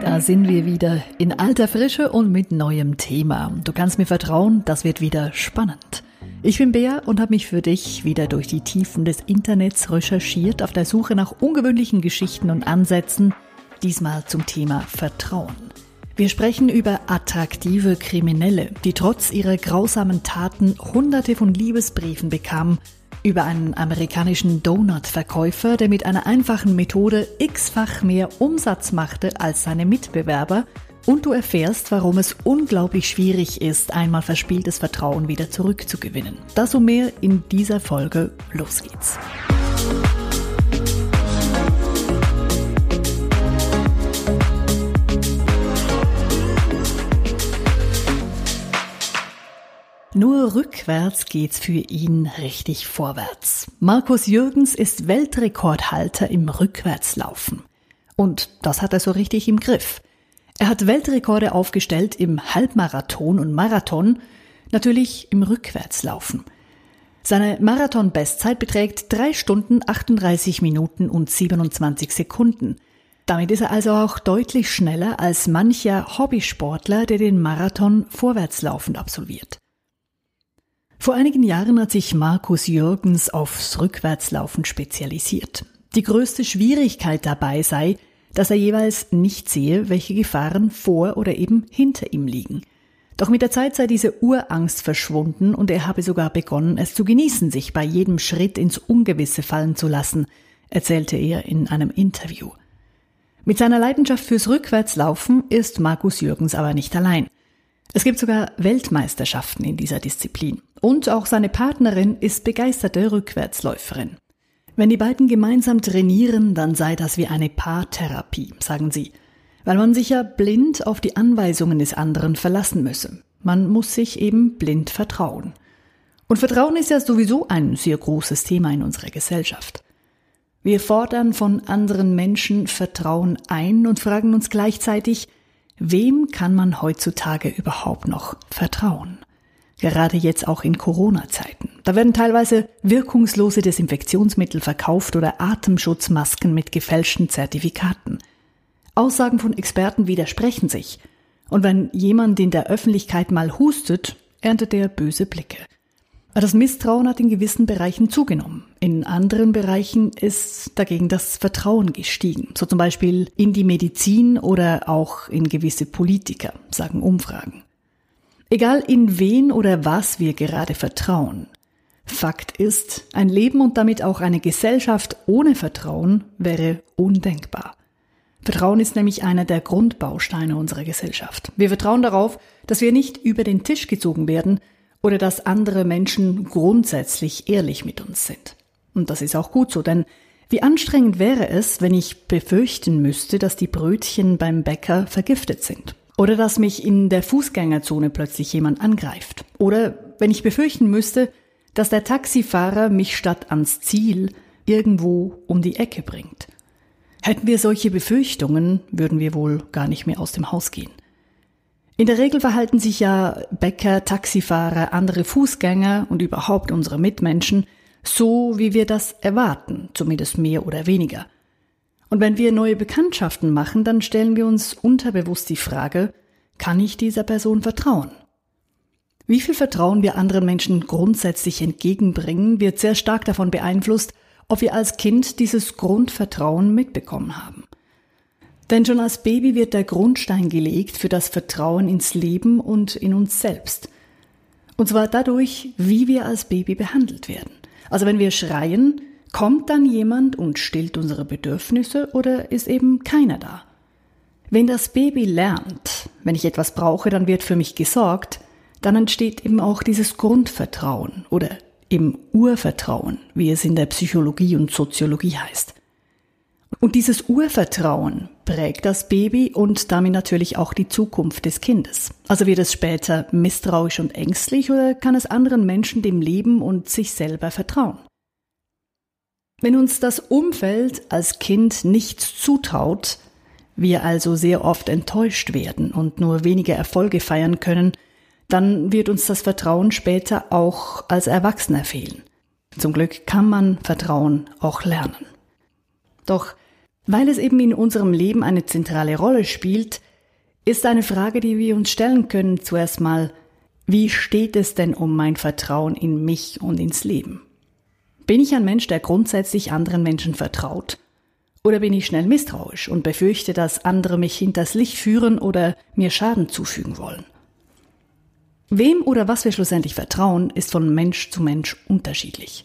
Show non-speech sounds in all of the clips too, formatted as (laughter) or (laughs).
Da sind wir wieder in alter Frische und mit neuem Thema. Du kannst mir vertrauen, das wird wieder spannend. Ich bin Bea und habe mich für dich wieder durch die Tiefen des Internets recherchiert auf der Suche nach ungewöhnlichen Geschichten und Ansätzen, diesmal zum Thema Vertrauen. Wir sprechen über attraktive Kriminelle, die trotz ihrer grausamen Taten hunderte von Liebesbriefen bekamen, über einen amerikanischen Donut-Verkäufer, der mit einer einfachen Methode x-fach mehr Umsatz machte als seine Mitbewerber und du erfährst, warum es unglaublich schwierig ist, einmal verspieltes Vertrauen wieder zurückzugewinnen. Das und mehr in dieser Folge. Los geht's. Nur rückwärts geht's für ihn richtig vorwärts. Markus Jürgens ist Weltrekordhalter im Rückwärtslaufen. Und das hat er so richtig im Griff. Er hat Weltrekorde aufgestellt im Halbmarathon und Marathon, natürlich im Rückwärtslaufen. Seine Marathon-Bestzeit beträgt 3 Stunden 38 Minuten und 27 Sekunden. Damit ist er also auch deutlich schneller als mancher Hobbysportler, der den Marathon vorwärtslaufend absolviert. Vor einigen Jahren hat sich Markus Jürgens aufs Rückwärtslaufen spezialisiert. Die größte Schwierigkeit dabei sei, dass er jeweils nicht sehe, welche Gefahren vor oder eben hinter ihm liegen. Doch mit der Zeit sei diese Urangst verschwunden und er habe sogar begonnen, es zu genießen, sich bei jedem Schritt ins Ungewisse fallen zu lassen, erzählte er in einem Interview. Mit seiner Leidenschaft fürs Rückwärtslaufen ist Markus Jürgens aber nicht allein. Es gibt sogar Weltmeisterschaften in dieser Disziplin. Und auch seine Partnerin ist begeisterte Rückwärtsläuferin. Wenn die beiden gemeinsam trainieren, dann sei das wie eine Paartherapie, sagen sie, weil man sich ja blind auf die Anweisungen des anderen verlassen müsse. Man muss sich eben blind vertrauen. Und Vertrauen ist ja sowieso ein sehr großes Thema in unserer Gesellschaft. Wir fordern von anderen Menschen Vertrauen ein und fragen uns gleichzeitig, wem kann man heutzutage überhaupt noch vertrauen? Gerade jetzt auch in Corona-Zeiten. Da werden teilweise wirkungslose Desinfektionsmittel verkauft oder Atemschutzmasken mit gefälschten Zertifikaten. Aussagen von Experten widersprechen sich. Und wenn jemand in der Öffentlichkeit mal hustet, erntet er böse Blicke. Das Misstrauen hat in gewissen Bereichen zugenommen. In anderen Bereichen ist dagegen das Vertrauen gestiegen. So zum Beispiel in die Medizin oder auch in gewisse Politiker, sagen Umfragen. Egal in wen oder was wir gerade vertrauen. Fakt ist, ein Leben und damit auch eine Gesellschaft ohne Vertrauen wäre undenkbar. Vertrauen ist nämlich einer der Grundbausteine unserer Gesellschaft. Wir vertrauen darauf, dass wir nicht über den Tisch gezogen werden oder dass andere Menschen grundsätzlich ehrlich mit uns sind. Und das ist auch gut so, denn wie anstrengend wäre es, wenn ich befürchten müsste, dass die Brötchen beim Bäcker vergiftet sind oder dass mich in der Fußgängerzone plötzlich jemand angreift. Oder wenn ich befürchten müsste, dass der Taxifahrer mich statt ans Ziel irgendwo um die Ecke bringt. Hätten wir solche Befürchtungen, würden wir wohl gar nicht mehr aus dem Haus gehen. In der Regel verhalten sich ja Bäcker, Taxifahrer, andere Fußgänger und überhaupt unsere Mitmenschen so, wie wir das erwarten, zumindest mehr oder weniger. Und wenn wir neue Bekanntschaften machen, dann stellen wir uns unterbewusst die Frage, kann ich dieser Person vertrauen? Wie viel Vertrauen wir anderen Menschen grundsätzlich entgegenbringen, wird sehr stark davon beeinflusst, ob wir als Kind dieses Grundvertrauen mitbekommen haben. Denn schon als Baby wird der Grundstein gelegt für das Vertrauen ins Leben und in uns selbst. Und zwar dadurch, wie wir als Baby behandelt werden. Also wenn wir schreien, Kommt dann jemand und stillt unsere Bedürfnisse oder ist eben keiner da? Wenn das Baby lernt, wenn ich etwas brauche, dann wird für mich gesorgt, dann entsteht eben auch dieses Grundvertrauen oder im Urvertrauen, wie es in der Psychologie und Soziologie heißt. Und dieses Urvertrauen prägt das Baby und damit natürlich auch die Zukunft des Kindes. Also wird es später misstrauisch und ängstlich oder kann es anderen Menschen, dem Leben und sich selber vertrauen? Wenn uns das Umfeld als Kind nichts zutraut, wir also sehr oft enttäuscht werden und nur wenige Erfolge feiern können, dann wird uns das Vertrauen später auch als Erwachsener fehlen. Zum Glück kann man Vertrauen auch lernen. Doch Weil es eben in unserem Leben eine zentrale Rolle spielt, ist eine Frage, die wir uns stellen können, zuerst mal, wie steht es denn um mein Vertrauen in mich und ins Leben? Bin ich ein Mensch, der grundsätzlich anderen Menschen vertraut? Oder bin ich schnell misstrauisch und befürchte, dass andere mich hinters Licht führen oder mir Schaden zufügen wollen? Wem oder was wir schlussendlich vertrauen, ist von Mensch zu Mensch unterschiedlich.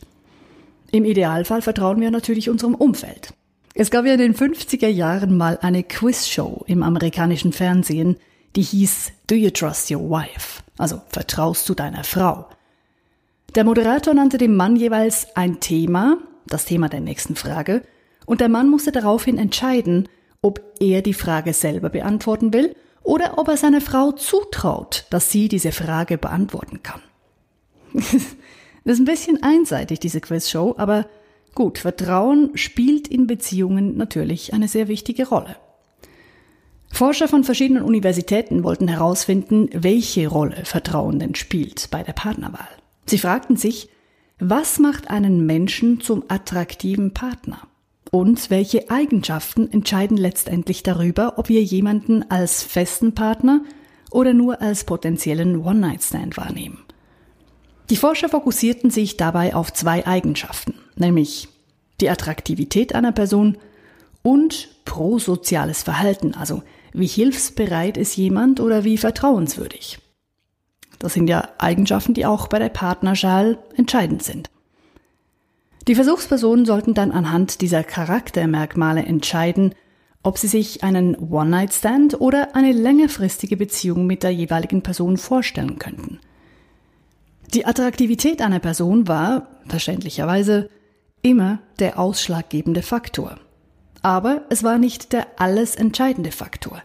Im Idealfall vertrauen wir natürlich unserem Umfeld. Es gab ja in den 50er Jahren mal eine Quizshow im amerikanischen Fernsehen, die hieß Do You Trust Your Wife? Also vertraust du deiner Frau? Der Moderator nannte dem Mann jeweils ein Thema, das Thema der nächsten Frage, und der Mann musste daraufhin entscheiden, ob er die Frage selber beantworten will oder ob er seiner Frau zutraut, dass sie diese Frage beantworten kann. (laughs) das ist ein bisschen einseitig, diese Quizshow, aber gut, Vertrauen spielt in Beziehungen natürlich eine sehr wichtige Rolle. Forscher von verschiedenen Universitäten wollten herausfinden, welche Rolle Vertrauen denn spielt bei der Partnerwahl. Sie fragten sich, was macht einen Menschen zum attraktiven Partner? Und welche Eigenschaften entscheiden letztendlich darüber, ob wir jemanden als festen Partner oder nur als potenziellen One-Night-Stand wahrnehmen? Die Forscher fokussierten sich dabei auf zwei Eigenschaften, nämlich die Attraktivität einer Person und prosoziales Verhalten, also wie hilfsbereit ist jemand oder wie vertrauenswürdig. Das sind ja Eigenschaften, die auch bei der Partnerschal entscheidend sind. Die Versuchspersonen sollten dann anhand dieser Charaktermerkmale entscheiden, ob sie sich einen One-Night-Stand oder eine längerfristige Beziehung mit der jeweiligen Person vorstellen könnten. Die Attraktivität einer Person war, verständlicherweise, immer der ausschlaggebende Faktor. Aber es war nicht der alles entscheidende Faktor.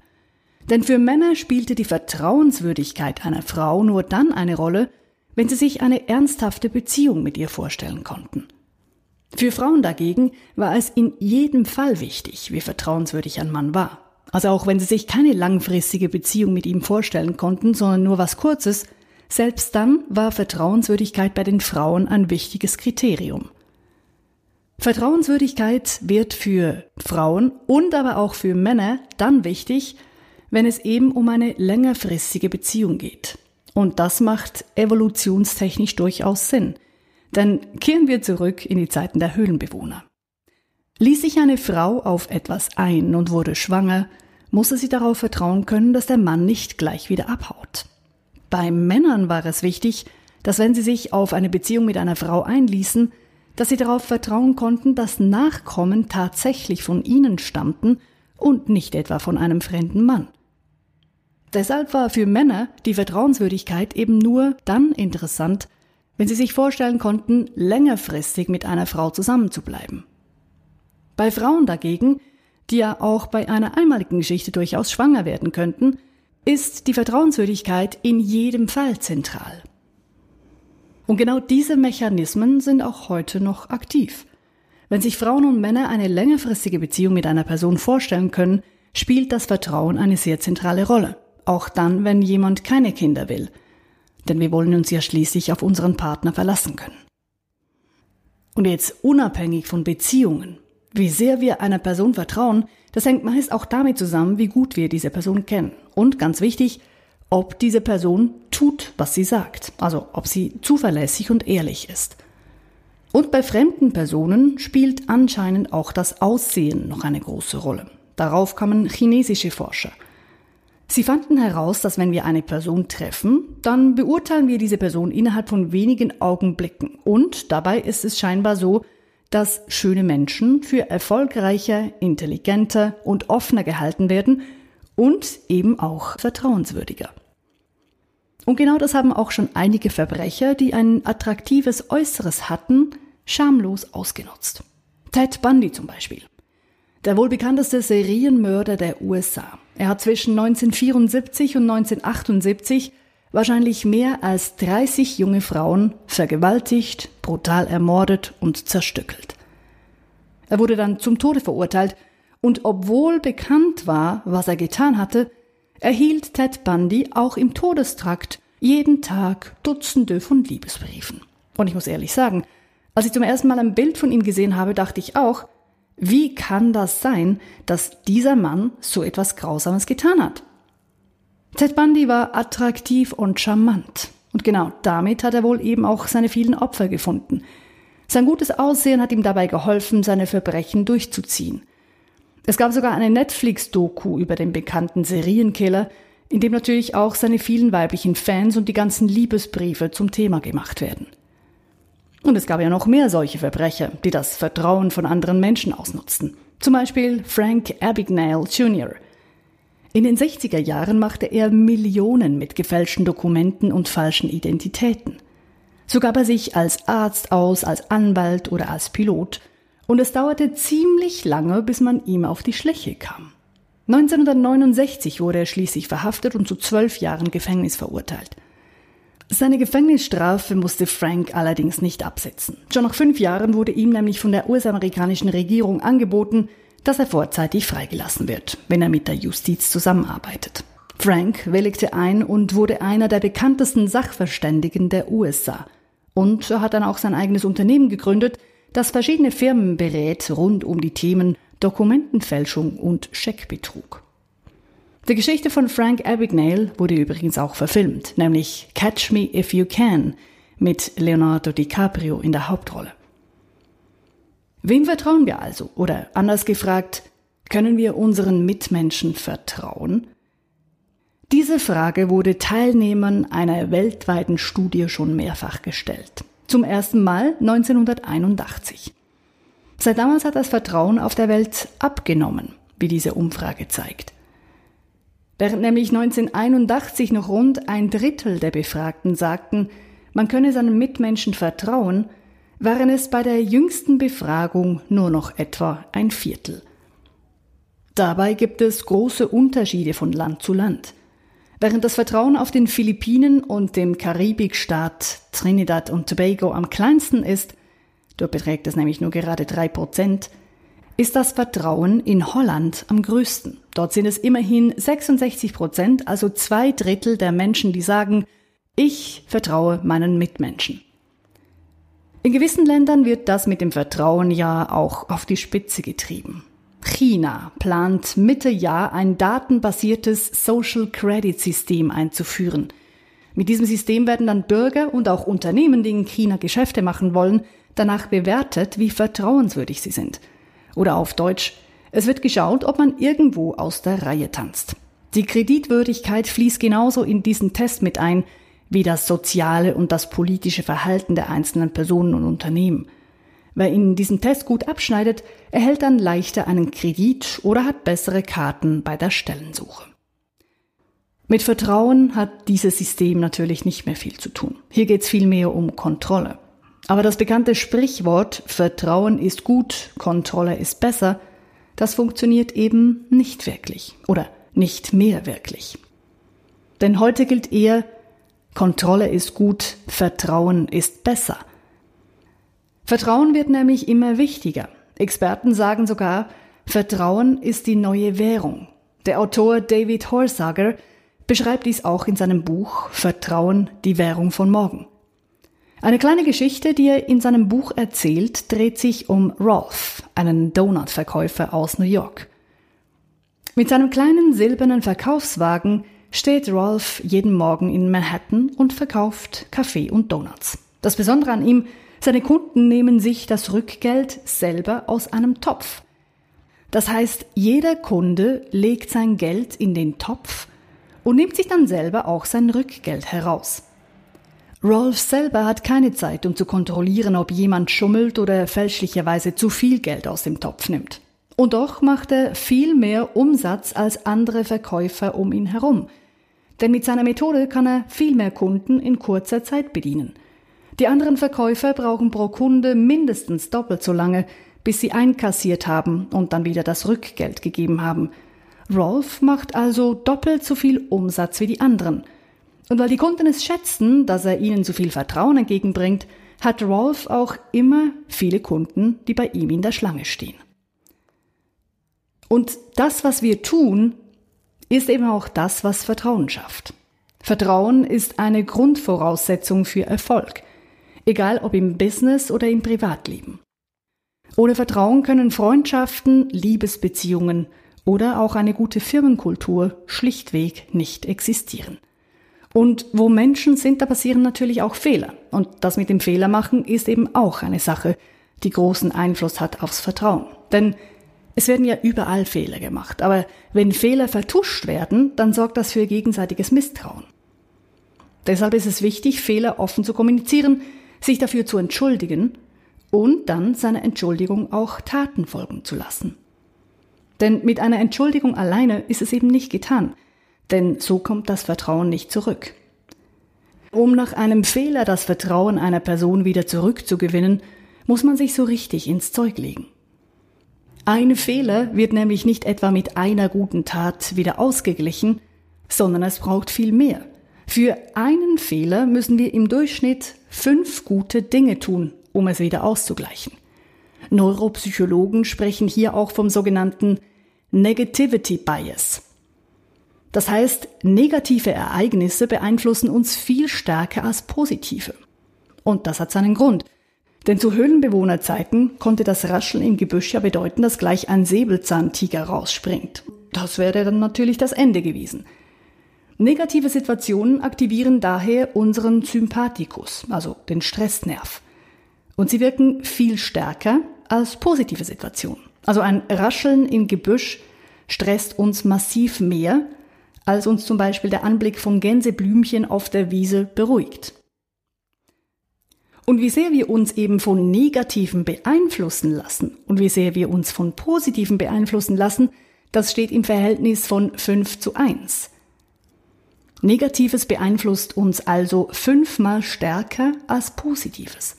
Denn für Männer spielte die Vertrauenswürdigkeit einer Frau nur dann eine Rolle, wenn sie sich eine ernsthafte Beziehung mit ihr vorstellen konnten. Für Frauen dagegen war es in jedem Fall wichtig, wie vertrauenswürdig ein Mann war. Also auch wenn sie sich keine langfristige Beziehung mit ihm vorstellen konnten, sondern nur was Kurzes, selbst dann war Vertrauenswürdigkeit bei den Frauen ein wichtiges Kriterium. Vertrauenswürdigkeit wird für Frauen und aber auch für Männer dann wichtig, wenn es eben um eine längerfristige Beziehung geht. Und das macht evolutionstechnisch durchaus Sinn. Denn kehren wir zurück in die Zeiten der Höhlenbewohner. Ließ sich eine Frau auf etwas ein und wurde schwanger, musste sie darauf vertrauen können, dass der Mann nicht gleich wieder abhaut. Bei Männern war es wichtig, dass wenn sie sich auf eine Beziehung mit einer Frau einließen, dass sie darauf vertrauen konnten, dass Nachkommen tatsächlich von ihnen stammten und nicht etwa von einem fremden Mann. Deshalb war für Männer die Vertrauenswürdigkeit eben nur dann interessant, wenn sie sich vorstellen konnten, längerfristig mit einer Frau zusammenzubleiben. Bei Frauen dagegen, die ja auch bei einer einmaligen Geschichte durchaus schwanger werden könnten, ist die Vertrauenswürdigkeit in jedem Fall zentral. Und genau diese Mechanismen sind auch heute noch aktiv. Wenn sich Frauen und Männer eine längerfristige Beziehung mit einer Person vorstellen können, spielt das Vertrauen eine sehr zentrale Rolle. Auch dann, wenn jemand keine Kinder will. Denn wir wollen uns ja schließlich auf unseren Partner verlassen können. Und jetzt unabhängig von Beziehungen, wie sehr wir einer Person vertrauen, das hängt meist auch damit zusammen, wie gut wir diese Person kennen. Und ganz wichtig, ob diese Person tut, was sie sagt, also ob sie zuverlässig und ehrlich ist. Und bei fremden Personen spielt anscheinend auch das Aussehen noch eine große Rolle. Darauf kamen chinesische Forscher. Sie fanden heraus, dass wenn wir eine Person treffen, dann beurteilen wir diese Person innerhalb von wenigen Augenblicken. Und dabei ist es scheinbar so, dass schöne Menschen für erfolgreicher, intelligenter und offener gehalten werden und eben auch vertrauenswürdiger. Und genau das haben auch schon einige Verbrecher, die ein attraktives Äußeres hatten, schamlos ausgenutzt. Ted Bundy zum Beispiel. Der wohl bekannteste Serienmörder der USA. Er hat zwischen 1974 und 1978 wahrscheinlich mehr als 30 junge Frauen vergewaltigt, brutal ermordet und zerstückelt. Er wurde dann zum Tode verurteilt und obwohl bekannt war, was er getan hatte, erhielt Ted Bundy auch im Todestrakt jeden Tag Dutzende von Liebesbriefen. Und ich muss ehrlich sagen, als ich zum ersten Mal ein Bild von ihm gesehen habe, dachte ich auch, Wie kann das sein, dass dieser Mann so etwas Grausames getan hat? Ted Bundy war attraktiv und charmant. Und genau damit hat er wohl eben auch seine vielen Opfer gefunden. Sein gutes Aussehen hat ihm dabei geholfen, seine Verbrechen durchzuziehen. Es gab sogar eine Netflix-Doku über den bekannten Serienkiller, in dem natürlich auch seine vielen weiblichen Fans und die ganzen Liebesbriefe zum Thema gemacht werden. Und es gab ja noch mehr solche Verbrecher, die das Vertrauen von anderen Menschen ausnutzten. Zum Beispiel Frank Abagnale Jr. In den 60er Jahren machte er Millionen mit gefälschten Dokumenten und falschen Identitäten. So gab er sich als Arzt aus, als Anwalt oder als Pilot und es dauerte ziemlich lange, bis man ihm auf die Schliche kam. 1969 wurde er schließlich verhaftet und zu zwölf Jahren Gefängnis verurteilt. Seine Gefängnisstrafe musste Frank allerdings nicht absetzen. Schon nach fünf Jahren wurde ihm nämlich von der US-amerikanischen Regierung angeboten, dass er vorzeitig freigelassen wird, wenn er mit der Justiz zusammenarbeitet. Frank willigte ein und wurde einer der bekanntesten Sachverständigen der USA. Und er hat dann auch sein eigenes Unternehmen gegründet, das verschiedene Firmen berät rund um die Themen Dokumentenfälschung und Scheckbetrug. Die Geschichte von Frank Abagnale wurde übrigens auch verfilmt, nämlich Catch Me If You Can mit Leonardo DiCaprio in der Hauptrolle. Wem vertrauen wir also? Oder anders gefragt, können wir unseren Mitmenschen vertrauen? Diese Frage wurde Teilnehmern einer weltweiten Studie schon mehrfach gestellt. Zum ersten Mal 1981. Seit damals hat das Vertrauen auf der Welt abgenommen, wie diese Umfrage zeigt. Während nämlich 1981 noch rund ein Drittel der Befragten sagten, man könne seinen Mitmenschen vertrauen, waren es bei der jüngsten Befragung nur noch etwa ein Viertel. Dabei gibt es große Unterschiede von Land zu Land. Während das Vertrauen auf den Philippinen und dem Karibikstaat Trinidad und Tobago am kleinsten ist, dort beträgt es nämlich nur gerade drei Prozent, ist das Vertrauen in Holland am größten. Dort sind es immerhin 66 Prozent, also zwei Drittel der Menschen, die sagen, ich vertraue meinen Mitmenschen. In gewissen Ländern wird das mit dem Vertrauen ja auch auf die Spitze getrieben. China plant Mitte Jahr ein datenbasiertes Social Credit System einzuführen. Mit diesem System werden dann Bürger und auch Unternehmen, die in China Geschäfte machen wollen, danach bewertet, wie vertrauenswürdig sie sind. Oder auf Deutsch, es wird geschaut, ob man irgendwo aus der Reihe tanzt. Die Kreditwürdigkeit fließt genauso in diesen Test mit ein, wie das soziale und das politische Verhalten der einzelnen Personen und Unternehmen. Wer in diesem Test gut abschneidet, erhält dann leichter einen Kredit oder hat bessere Karten bei der Stellensuche. Mit Vertrauen hat dieses System natürlich nicht mehr viel zu tun. Hier geht es vielmehr um Kontrolle. Aber das bekannte Sprichwort Vertrauen ist gut, Kontrolle ist besser, das funktioniert eben nicht wirklich oder nicht mehr wirklich. Denn heute gilt eher, Kontrolle ist gut, Vertrauen ist besser. Vertrauen wird nämlich immer wichtiger. Experten sagen sogar, Vertrauen ist die neue Währung. Der Autor David Horsager beschreibt dies auch in seinem Buch Vertrauen, die Währung von morgen. Eine kleine Geschichte, die er in seinem Buch erzählt, dreht sich um Rolf, einen Donutverkäufer aus New York. Mit seinem kleinen silbernen Verkaufswagen steht Rolf jeden Morgen in Manhattan und verkauft Kaffee und Donuts. Das Besondere an ihm seine Kunden nehmen sich das Rückgeld selber aus einem Topf. Das heißt, jeder Kunde legt sein Geld in den Topf und nimmt sich dann selber auch sein Rückgeld heraus. Rolf selber hat keine Zeit, um zu kontrollieren, ob jemand schummelt oder fälschlicherweise zu viel Geld aus dem Topf nimmt. Und doch macht er viel mehr Umsatz als andere Verkäufer um ihn herum. Denn mit seiner Methode kann er viel mehr Kunden in kurzer Zeit bedienen. Die anderen Verkäufer brauchen pro Kunde mindestens doppelt so lange, bis sie einkassiert haben und dann wieder das Rückgeld gegeben haben. Rolf macht also doppelt so viel Umsatz wie die anderen. Und weil die Kunden es schätzen, dass er ihnen so viel Vertrauen entgegenbringt, hat Rolf auch immer viele Kunden, die bei ihm in der Schlange stehen. Und das, was wir tun, ist eben auch das, was Vertrauen schafft. Vertrauen ist eine Grundvoraussetzung für Erfolg egal ob im Business oder im Privatleben. Ohne Vertrauen können Freundschaften, Liebesbeziehungen oder auch eine gute Firmenkultur schlichtweg nicht existieren. Und wo Menschen sind, da passieren natürlich auch Fehler. Und das mit dem Fehlermachen ist eben auch eine Sache, die großen Einfluss hat aufs Vertrauen. Denn es werden ja überall Fehler gemacht. Aber wenn Fehler vertuscht werden, dann sorgt das für gegenseitiges Misstrauen. Deshalb ist es wichtig, Fehler offen zu kommunizieren, sich dafür zu entschuldigen und dann seiner Entschuldigung auch Taten folgen zu lassen. Denn mit einer Entschuldigung alleine ist es eben nicht getan denn so kommt das Vertrauen nicht zurück. Um nach einem Fehler das Vertrauen einer Person wieder zurückzugewinnen, muss man sich so richtig ins Zeug legen. Ein Fehler wird nämlich nicht etwa mit einer guten Tat wieder ausgeglichen, sondern es braucht viel mehr. Für einen Fehler müssen wir im Durchschnitt fünf gute Dinge tun, um es wieder auszugleichen. Neuropsychologen sprechen hier auch vom sogenannten Negativity Bias. Das heißt, negative Ereignisse beeinflussen uns viel stärker als positive. Und das hat seinen Grund. Denn zu Höhlenbewohnerzeiten konnte das Rascheln im Gebüsch ja bedeuten, dass gleich ein Säbelzahntiger rausspringt. Das wäre dann natürlich das Ende gewesen. Negative Situationen aktivieren daher unseren Sympathikus, also den Stressnerv. Und sie wirken viel stärker als positive Situationen. Also ein Rascheln im Gebüsch stresst uns massiv mehr als uns zum Beispiel der Anblick von Gänseblümchen auf der Wiese beruhigt. Und wie sehr wir uns eben von Negativen beeinflussen lassen und wie sehr wir uns von Positiven beeinflussen lassen, das steht im Verhältnis von 5 zu 1. Negatives beeinflusst uns also fünfmal stärker als Positives.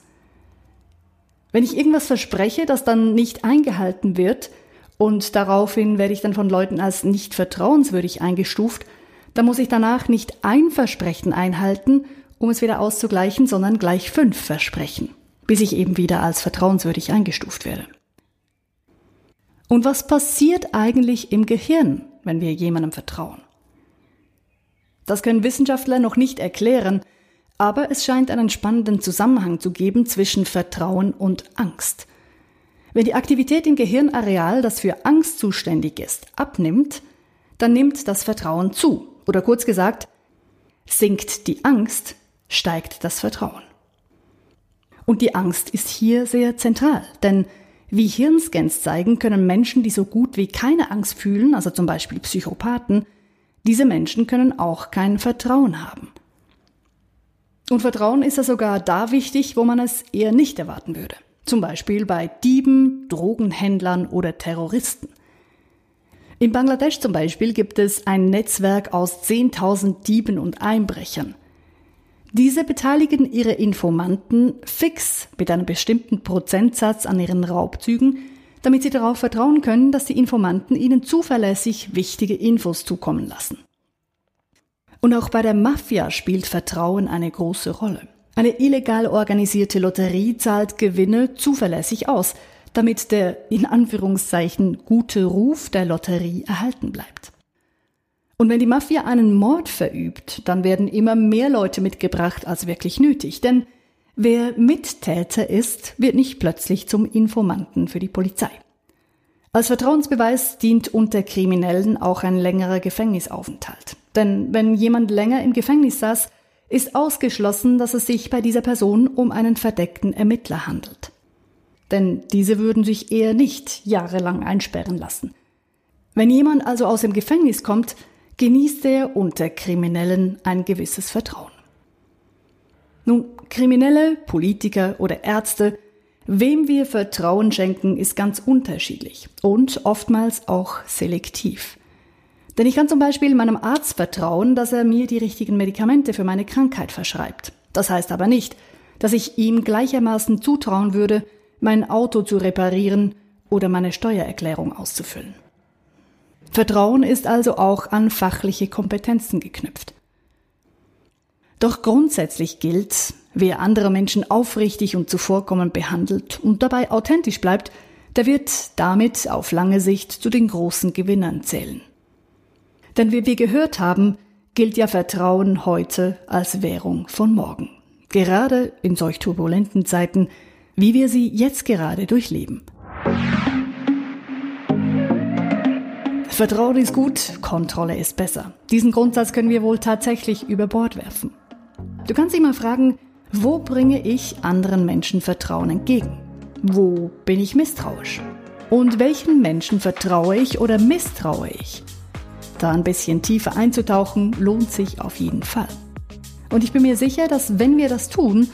Wenn ich irgendwas verspreche, das dann nicht eingehalten wird, und daraufhin werde ich dann von Leuten als nicht vertrauenswürdig eingestuft, dann muss ich danach nicht ein Versprechen einhalten, um es wieder auszugleichen, sondern gleich fünf Versprechen, bis ich eben wieder als vertrauenswürdig eingestuft werde. Und was passiert eigentlich im Gehirn, wenn wir jemandem vertrauen? Das können Wissenschaftler noch nicht erklären, aber es scheint einen spannenden Zusammenhang zu geben zwischen Vertrauen und Angst. Wenn die Aktivität im Gehirnareal, das für Angst zuständig ist, abnimmt, dann nimmt das Vertrauen zu. Oder kurz gesagt, sinkt die Angst, steigt das Vertrauen. Und die Angst ist hier sehr zentral, denn wie Hirnscans zeigen, können Menschen, die so gut wie keine Angst fühlen, also zum Beispiel Psychopathen, diese Menschen können auch kein Vertrauen haben. Und Vertrauen ist ja sogar da wichtig, wo man es eher nicht erwarten würde. Zum Beispiel bei Dieben, Drogenhändlern oder Terroristen. In Bangladesch zum Beispiel gibt es ein Netzwerk aus 10.000 Dieben und Einbrechern. Diese beteiligen ihre Informanten fix mit einem bestimmten Prozentsatz an ihren Raubzügen, damit sie darauf vertrauen können, dass die Informanten ihnen zuverlässig wichtige Infos zukommen lassen. Und auch bei der Mafia spielt Vertrauen eine große Rolle. Eine illegal organisierte Lotterie zahlt Gewinne zuverlässig aus, damit der in Anführungszeichen gute Ruf der Lotterie erhalten bleibt. Und wenn die Mafia einen Mord verübt, dann werden immer mehr Leute mitgebracht als wirklich nötig, denn wer Mittäter ist, wird nicht plötzlich zum Informanten für die Polizei. Als Vertrauensbeweis dient unter Kriminellen auch ein längerer Gefängnisaufenthalt. Denn wenn jemand länger im Gefängnis saß, ist ausgeschlossen, dass es sich bei dieser Person um einen verdeckten Ermittler handelt. Denn diese würden sich eher nicht jahrelang einsperren lassen. Wenn jemand also aus dem Gefängnis kommt, genießt er unter Kriminellen ein gewisses Vertrauen. Nun, Kriminelle, Politiker oder Ärzte, wem wir Vertrauen schenken, ist ganz unterschiedlich und oftmals auch selektiv. Denn ich kann zum Beispiel meinem Arzt vertrauen, dass er mir die richtigen Medikamente für meine Krankheit verschreibt. Das heißt aber nicht, dass ich ihm gleichermaßen zutrauen würde, mein Auto zu reparieren oder meine Steuererklärung auszufüllen. Vertrauen ist also auch an fachliche Kompetenzen geknüpft. Doch grundsätzlich gilt, wer andere Menschen aufrichtig und zuvorkommend behandelt und dabei authentisch bleibt, der wird damit auf lange Sicht zu den großen Gewinnern zählen. Denn wie wir gehört haben, gilt ja Vertrauen heute als Währung von morgen. Gerade in solch turbulenten Zeiten, wie wir sie jetzt gerade durchleben. Vertrauen ist gut, Kontrolle ist besser. Diesen Grundsatz können wir wohl tatsächlich über Bord werfen. Du kannst dich mal fragen, wo bringe ich anderen Menschen Vertrauen entgegen? Wo bin ich misstrauisch? Und welchen Menschen vertraue ich oder misstraue ich? Da ein bisschen tiefer einzutauchen, lohnt sich auf jeden Fall. Und ich bin mir sicher, dass wenn wir das tun,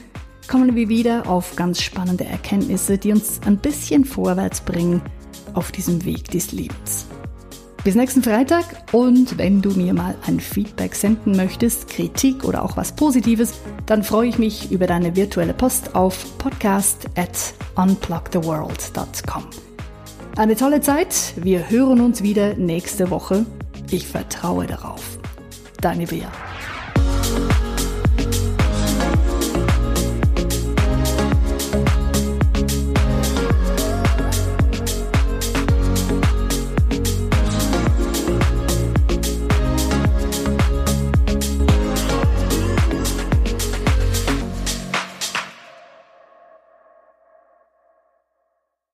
kommen wir wieder auf ganz spannende Erkenntnisse, die uns ein bisschen vorwärts bringen auf diesem Weg des Lebens. Bis nächsten Freitag und wenn du mir mal ein Feedback senden möchtest, Kritik oder auch was Positives, dann freue ich mich über deine virtuelle Post auf podcast at unplugtheworld.com. Eine tolle Zeit, wir hören uns wieder nächste Woche. Ich vertraue darauf. Deine Bea.